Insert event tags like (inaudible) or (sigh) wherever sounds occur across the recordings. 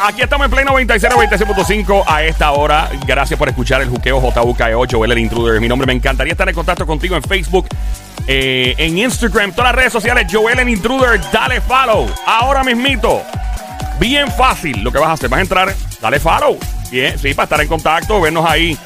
Aquí estamos en Play 96, 96.5 a esta hora. Gracias por escuchar el juqueo JUKEO, Joel el Intruder. Mi nombre me encantaría estar en contacto contigo en Facebook, eh, en Instagram, todas las redes sociales. Joel el Intruder, dale follow. Ahora mismito. Bien fácil lo que vas a hacer. Vas a entrar, dale follow. Bien, sí, para estar en contacto, vernos ahí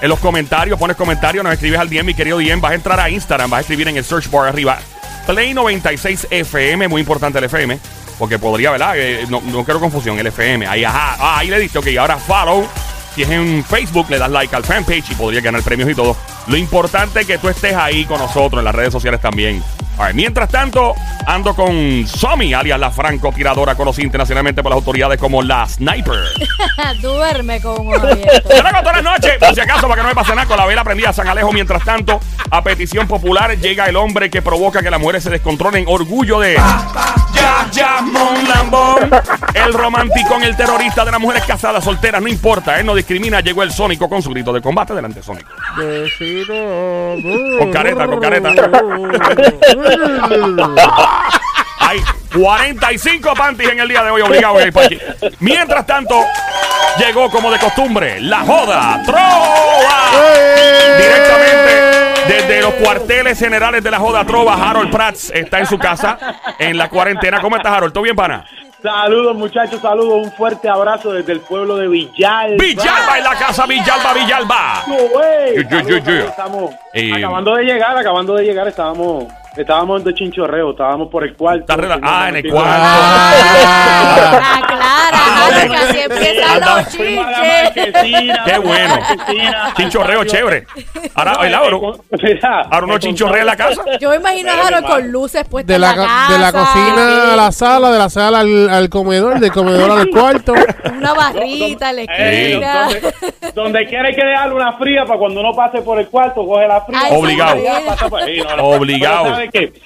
en los comentarios. Pones comentarios, nos escribes al DM, mi querido DM. Vas a entrar a Instagram, vas a escribir en el search bar arriba. Play 96 FM, muy importante el FM. Porque podría, ¿verdad? No, no quiero confusión, el FM. Ahí, ajá. Ah, ahí le diste, ok, ahora follow. Si es en Facebook, le das like al fanpage y podría ganar premios y todo. Lo importante es que tú estés ahí con nosotros en las redes sociales también. A ver, mientras tanto, ando con Somi, alias la francotiradora, conocida internacionalmente por las autoridades como la Sniper. (laughs) Duerme con un abierto. Yo la hago todas las noches, por si acaso, para que no me pase nada con la vela prendida a San Alejo. Mientras tanto, a petición popular, llega el hombre que provoca que las mujeres se descontrolen. Orgullo de. Ya, ya, Mon Lambón. El romántico, el terrorista de las mujeres casadas, solteras, no importa, él no discrimina. Llegó el Sónico con su grito de combate delante, Sónico. Con careta, con careta. (laughs) Hay 45 panties en el día de hoy obligado a ir para aquí. Mientras tanto, llegó como de costumbre la joda Trova. Desde los cuarteles generales de la joda Trova, Harold Prats está en su casa en la cuarentena. ¿Cómo estás, Harold? ¿Todo bien, pana? Saludos muchachos, saludos, un fuerte abrazo desde el pueblo de Villalba. Villalba en la casa, Villalba, Villalba. No, güey. Yo, yo, yo, yo. Estamos Eh, acabando de llegar, acabando de llegar, estábamos, estábamos de chinchorreo, estábamos por el cuarto. Ah, en el cuarto. (laughs) Que así empiezan los Qué bueno. Chinchorreo chévere. Ahora, el mira, ahora uno chinchorrea en la casa. Yo me imagino a Harold con luces puestas De en la, casa. de la cocina a la sala, de la sala al, al comedor, del comedor al cuarto. Una barrita en la Eh, esquina. donde, donde quiera hay que dejarle una fría para cuando uno pase por el cuarto, coge la fría. Ay, Obligado. no, no. Obligado.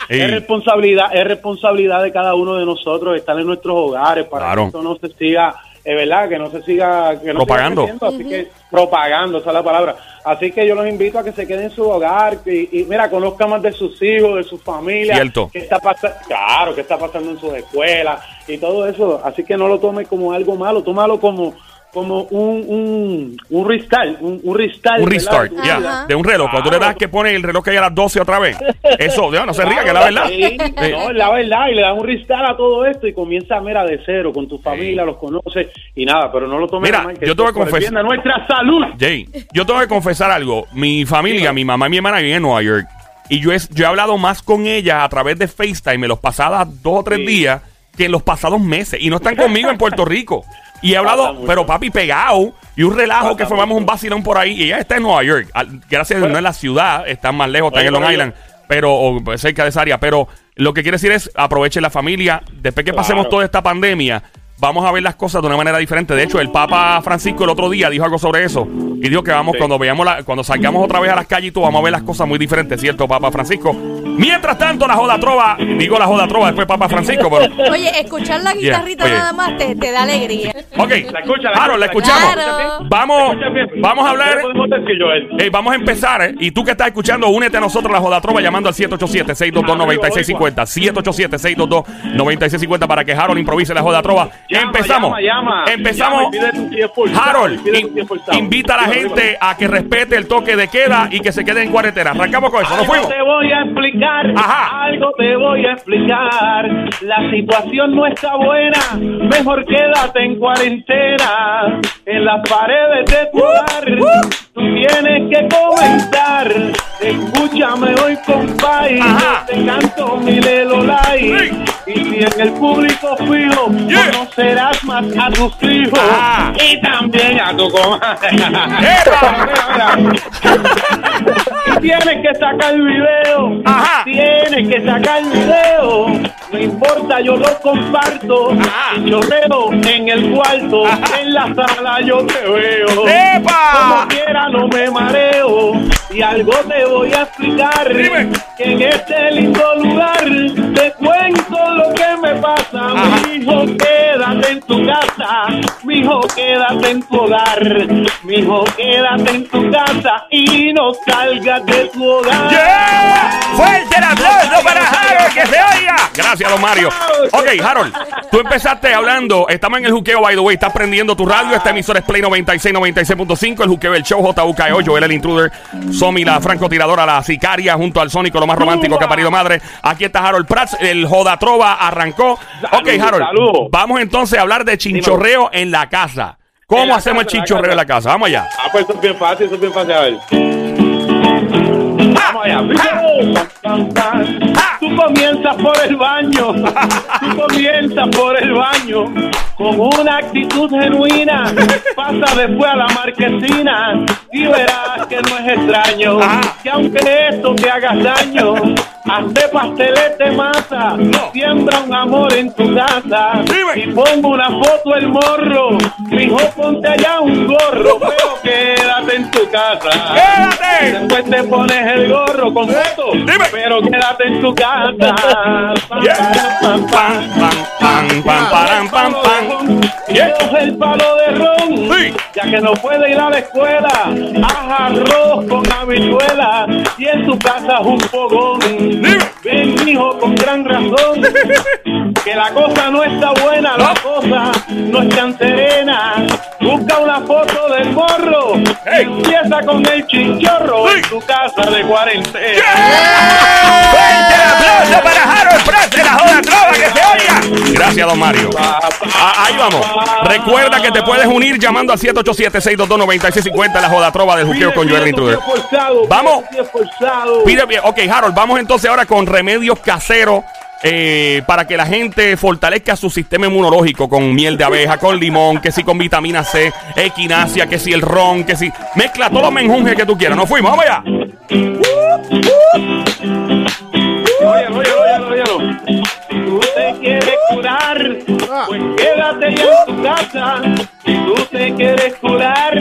Es responsabilidad, es responsabilidad de cada uno de nosotros estar en nuestros hogares para Claro. que esto no se siga, es verdad, que no se siga, que no Propagando. siga creciendo, así que propagando, esa es la palabra. Así que yo los invito a que se queden en su hogar y, y, mira, conozcan más de sus hijos, de su familia, Cierto. qué está pasando, claro, qué está pasando en sus escuelas y todo eso. Así que no lo tome como algo malo, tómalo como como un un, un restart, un, un restart, Un restart, ya. De un reloj. Cuando tú le das que pone el reloj que hay a las 12 otra vez. Eso, Dios, no se ría, que es la verdad. Sí, Eh, no, es la verdad, y le das un restart a todo esto y comienza, mira, de cero, con tu familia, los conoces y nada, pero no lo tomes Mira, a mal, que yo te voy a confesar- nuestra salud. Jay, yo tengo que confesar algo. Mi familia, mi mamá y mi hermana viven en Nueva York. Y yo he, yo he hablado más con ellas a través de FaceTime en los pasados dos o tres días que en los pasados meses. Y no están conmigo en Puerto Rico. Y he hablado, pero papi, pegado. Y un relajo que formamos un vacilón por ahí. Y ella está en Nueva York. Gracias a Dios, no en la ciudad, están más lejos, están Oye, en Long Island. Pero, o pues, cerca de esa área. Pero lo que quiere decir es aprovechen la familia. Después que pasemos toda esta pandemia, vamos a ver las cosas de una manera diferente. De hecho, el Papa Francisco el otro día dijo algo sobre eso. Y dijo que vamos, Sí. cuando veamos la, cuando salgamos otra vez a las calles y todo, vamos a ver las cosas muy diferentes, ¿cierto, Papa Francisco? Mientras tanto, la joda trova, digo la joda trova, después Papa Francisco, pero. Oye, escuchar la guitarrita nada más te, te da alegría. Ok, La escucha, la Harold, la escucha, escuchamos. Claro. Vamos, vamos a hablar. Eh, vamos a empezar, eh, y tú que estás escuchando, únete a nosotros la Joda Trova llamando al 787-622-9650. 787-622-9650 para que Harold improvise la Joda Trova. Llama, Empezamos. llama, llama. Empezamos. Harold, in- invita a la gente a que respete el toque de queda y que se quede en cuarentena. Arrancamos con eso, nos Algo fuimos. te voy a explicar, Ajá. algo te voy a explicar. La situación no está buena, mejor quédate en cuarentena. En las paredes de tu hogar, tú tienes que comentar. Escúchame hoy, compadre, Ajá. te canto mi lelolay. Sí. Y si en el público fijo, Yeah. conocerás más a tus hijos Ajá. y también a tu comadre. (laughs) Mira. Tienes que sacar el video. Ajá. Tienes que sacar el video. No importa, yo lo comparto. Ajá. Y yo veo en el cuarto, en la sala yo te veo. ¡Epa! Como quiera no me mareo. Y algo te voy a explicar. Dime. Que en este lindo lugar te cuento lo que me pasa. Ajá. Mi hijo, quédate en tu casa. Mi hijo, quédate en tu hogar. Mi hijo, quédate en tu casa y no salgas de tu hogar. ¡Yeah! ¡Fuerte el aplauso para Harold, que se oiga! Gracias, don Mario. Ok, Harold, Tú empezaste hablando, estamos en el juqueo, by the way, estás prendiendo tu radio, esta emisora es Play 96, 96.5, el juqueo del show, JUKEO, Joel el Intruder, Somi la francotiradora, la sicaria, junto al Sónico, lo más romántico que ha parido madre. Aquí está Harold Prats, el Joda Ok, Harold, vamos entonces a hablar de chinchorreo en la casa. ¿Cómo la hacemos casa, el la chinchorreo casa. en la casa? Vamos allá. Ah, pues eso es bien fácil, eso es bien fácil. A ver. Vamos allá. Tú comienzas por el baño. Tú comienzas por el baño. Con una actitud genuina. Pasa después a la marquesina. Y verás que no es extraño. Que aunque esto te haga daño. Hazte pasteles de masa. Siembra un amor en tu casa. Y pongo una foto el morro. Mijo, ponte allá un gorro. Pero quédate en tu casa. ¡Quédate! Después te pones el gorro con foto. Dime. Pero quédate en tu casa. Pam, pam, Pam, pam, pam, el palo de ron, Sí. ya que no puede ir a la escuela, haz arroz con habichuela y en tu casa un fogón. Dime. Ven, hijo, con gran razón, (laughs) que la cosa no está buena, la cosa no es tan serena. Busca una foto del morro. Empieza con el chinchorro en tu casa de cuarentena. ¡Fuerte el aplauso para Harold Prats de la Joda Trova, que se oiga! Gracias, don Mario. Ah, ahí vamos. Recuerda que te puedes unir llamando al 787-622-9650 la Joda Trova del Juqueo con Joel Intruder. Vamos. Pide. Ok, Harold, vamos entonces ahora con remedios caseros eh, para que la gente fortalezca su sistema inmunológico con miel de abeja, con limón, que si con vitamina C, equinacia, que si el ron, que si. Mezcla todos los menjunjes que tú quieras. Nos fuimos, vamos allá. Óyelo, óyelo. Si tú te quieres curar, Ah. pues quédate ya en tu casa. Si tú te quieres curar,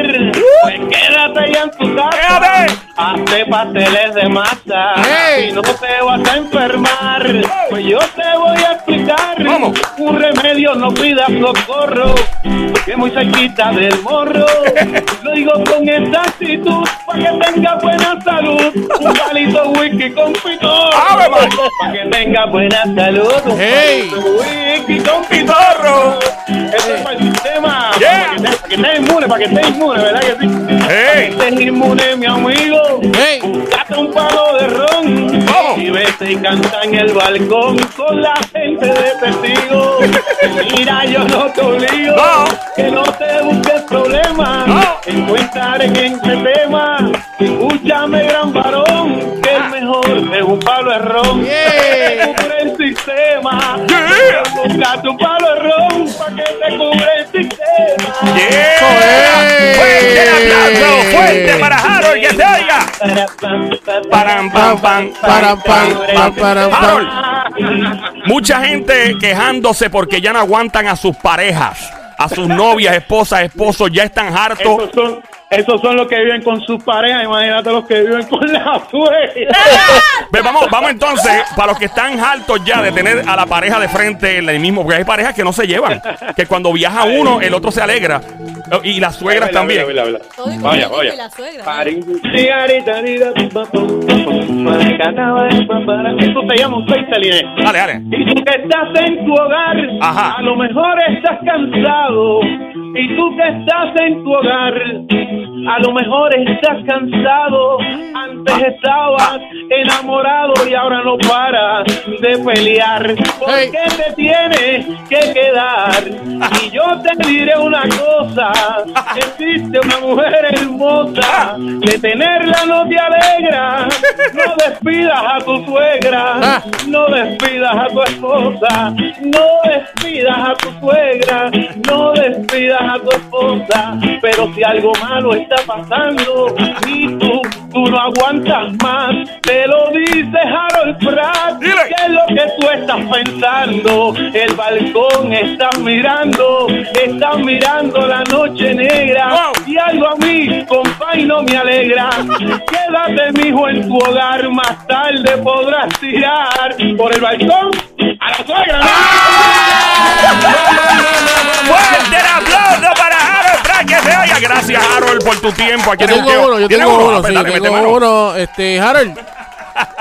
pues quédate ya en tu casa. Quédate. Hazte pasteles de masa. Hey. Y no te vas a enfermar. Pues yo te voy a explicar. Vamos. Un remedio no pidas socorro. Que muy cerquita del morro. (laughs) Lo digo con esta actitud. Para que tenga buena salud. Un palito whisky con pitón. Para que tenga buena salud. Un Hey. palito whisky con pitón. Que, estés inmune, para que estés inmune, ¿verdad que sí? Hey. Para que estés inmune, mi amigo. Hey. Date un palo de ron. Vamos. Y vete y canta en el balcón con la gente de testigo. (laughs) Mira, yo no te obligo. No. Que no te busques problemas. No. Encuentrar en este tema. Escúchame, gran varón. Que es mejor es un palo de ron. Yeah. Que te cubre el sistema. Yeah. Busca tu palo de ron para que te cubre fuerte para Harold, que se oiga. Param, pam, pam, Param, pam, pam, param, pam. Harold, mucha gente quejándose porque ya no aguantan a sus parejas, a sus novias, esposas, esposos, ya están hartos. Esos son, esos son los que viven con sus parejas. Imagínate los que viven con la suegra. (laughs) Vamos, vamos entonces, para los que están hartos ya de tener a la pareja de frente en el mismo, porque hay parejas que no se llevan, que cuando viaja uno, el otro se alegra, y las suegras Vela, también. vela, vela, Vaya, vaya. y la suegra. Esto se llama un. Dale, dale. Y tú que estás en tu hogar, Ajá. a lo mejor estás cansado. Y tú que estás en tu hogar, a lo mejor estás cansado. Antes estabas enamorado y ahora no paras de pelear. ¿Por Hey. qué te tienes que quedar? Y yo te diré una cosa: existe una mujer hermosa. De tenerla no te alegra. No despidas a tu suegra. Ah. No despidas a tu esposa, no despidas a tu suegra, no despidas a tu esposa, pero si algo malo está pasando y tú, tú no aguantas más, te lo dice Harold Pratt, Dile. ¿qué es lo que tú estás pensando? El balcón estás mirando, estás mirando la noche negra y algo a mí, compay, no me alegra. Quédate, mijo, en tu hogar, más tarde podrás tirar por el balcón a la suegra. Fuerte Gracias, Harold, por tu tiempo. Aquí Yo tengo uno, yo ¿Tienes tengo uno, Ah, pues sí, yo tengo uno. Este, Harold,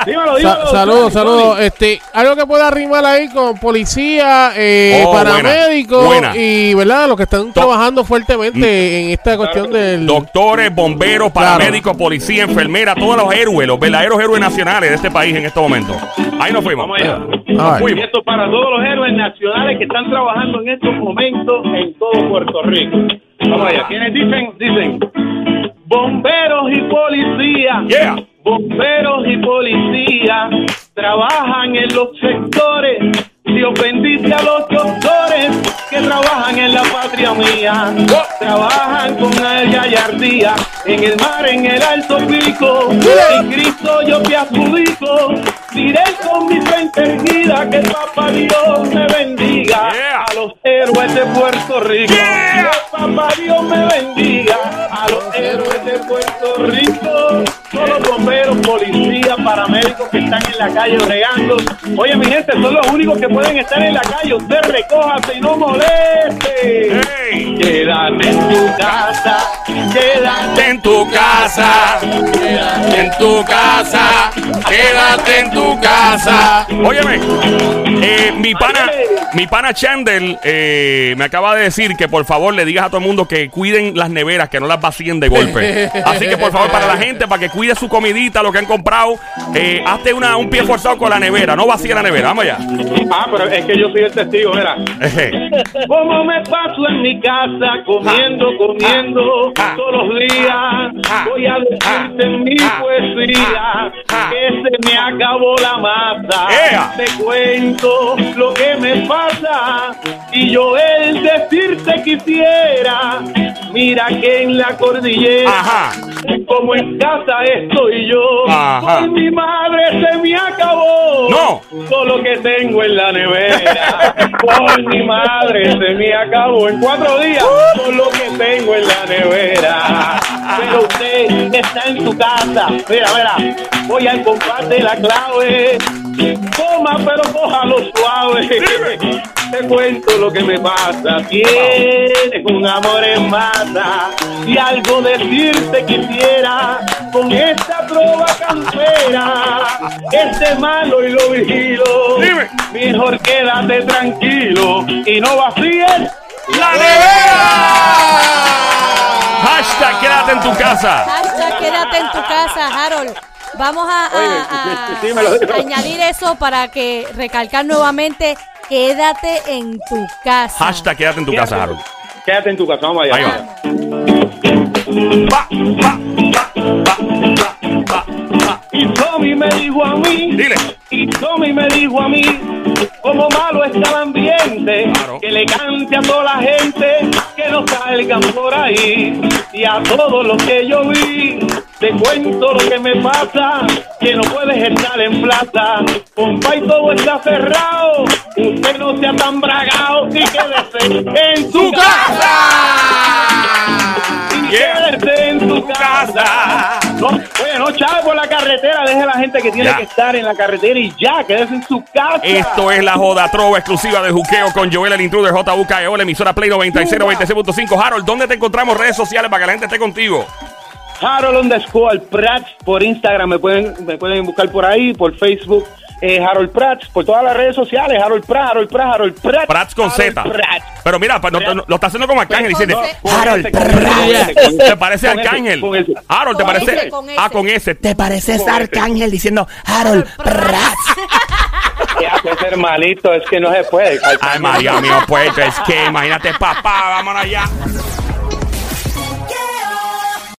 Dímelo, dímelo. saludos, saludos. Este, algo que pueda arrimar ahí con policía, eh, Oh, paramédicos buena. y, ¿verdad? Los que están trabajando fuertemente en esta cuestión del... Doctores, bomberos, paramédicos, policía, enfermera, todos los héroes, los verdaderos héroes nacionales de este país en estos momentos. Ahí nos fuimos. Vamos allá. A ver. Y Fuimos. esto para todos los héroes nacionales que están trabajando en estos momentos en todo Puerto Rico. Vamos allá. ¿Quiénes dicen? Dicen bomberos y policía. Yeah. Bomberos y policía trabajan en los sectores. Dios bendice a los doctores que trabajan en la patria mía. Trabajan con gallardía en el mar, en el alto pico. Y Cristo yo te adjudico. Diré con mi frente erguida que Papá Dios me bendiga. A los héroes de Puerto Rico. Yeah. Papá Dios me bendiga. A los héroes de Puerto Rico. Todos los bomberos, policías, paramédicos que están en la calle bregando. Oye, mi gente, son los únicos que pueden estar en la calle. Usted recójase y no moleste. Hey. Quédate en tu casa. Quédate en tu casa, en tu casa, quédate en tu casa. Óyeme, eh, mi pana, mi pana Chandel eh, me acaba de decir que por favor le digas a todo el mundo que cuiden las neveras, que no las vacíen de golpe. Así que por favor para la gente, para que cuide su comidita, lo que han comprado, eh, hazte una, un pie forzado con la nevera, no vacíe la nevera, vamos allá. Ah, pero es que yo soy el testigo, mira. Como me paso en mi casa comiendo, comiendo Ah. todos los días. Ah. Voy a decirte en mi Ah. Poesía Ah. que se me acabó la masa. Ea. Te cuento lo que me pasa y yo el decirte quisiera. Mira que en la cordillera, Ajá. como en casa estoy yo. Ajá. Por mi madre se me acabó. No. Lo que tengo en la nevera. (laughs) Por mi madre se me acabó en cuatro días. Todo lo que tengo en la nevera. Pero usted está en su casa. Mira, mira. Voy al compás de la clave. Toma, pero cójalo suave. Te cuento lo que me pasa. Tienes un amor en masa. Y algo decirte quisiera con esta trova campera. Este malo y lo vigilo. Mejor quédate tranquilo y no vacíes ¡La nevera! Hashtag quédate en tu casa. Hashtag quédate en tu casa, Harold. Vamos a, añadir eso para que recalcar nuevamente, quédate en tu casa. Hashtag quédate en tu casa, Harold. Quédate en tu casa, vamos allá. Ahí va. Y Tommy me dijo a mí, Dile. y Tommy me dijo a mí, como malo está el ambiente, Claro. que le cante a toda la gente, no salgan por ahí, y a todos los que yo vi, te cuento lo que me pasa, que no puedes estar en plaza, compa y todo está cerrado, usted no sea tan bragado, y quédese en su ¡Tu casa! Y quédese en tu casa. Deje a la gente que tiene Ya. que estar en la carretera y ya, quédese en su casa. Esto es la joda trova exclusiva de Juqueo con Joel el Intruder JUKEO, la emisora Play 96 96.5. Harold, ¿dónde te encontramos redes sociales para que la gente esté contigo? Harold underscore Prats por Instagram, me pueden, me pueden buscar por ahí, por Facebook, eh, Harold Prats, por todas las redes sociales, Harold Prats, Harold Prats, Harold Prats. Prats con Z. Prats. Pero mira, pa- no- no- lo está haciendo como Arcángel Con diciendo. Harold ese. ¿Te parece Arcángel? Harold, ¿te parece? Ah, con ese. Te pareces Arcángel diciendo Harold Prats. (laughs) ¿Qué haces, hermanito? Es que no se puede. Ay, María mío, pues es que imagínate, papá, vámonos allá.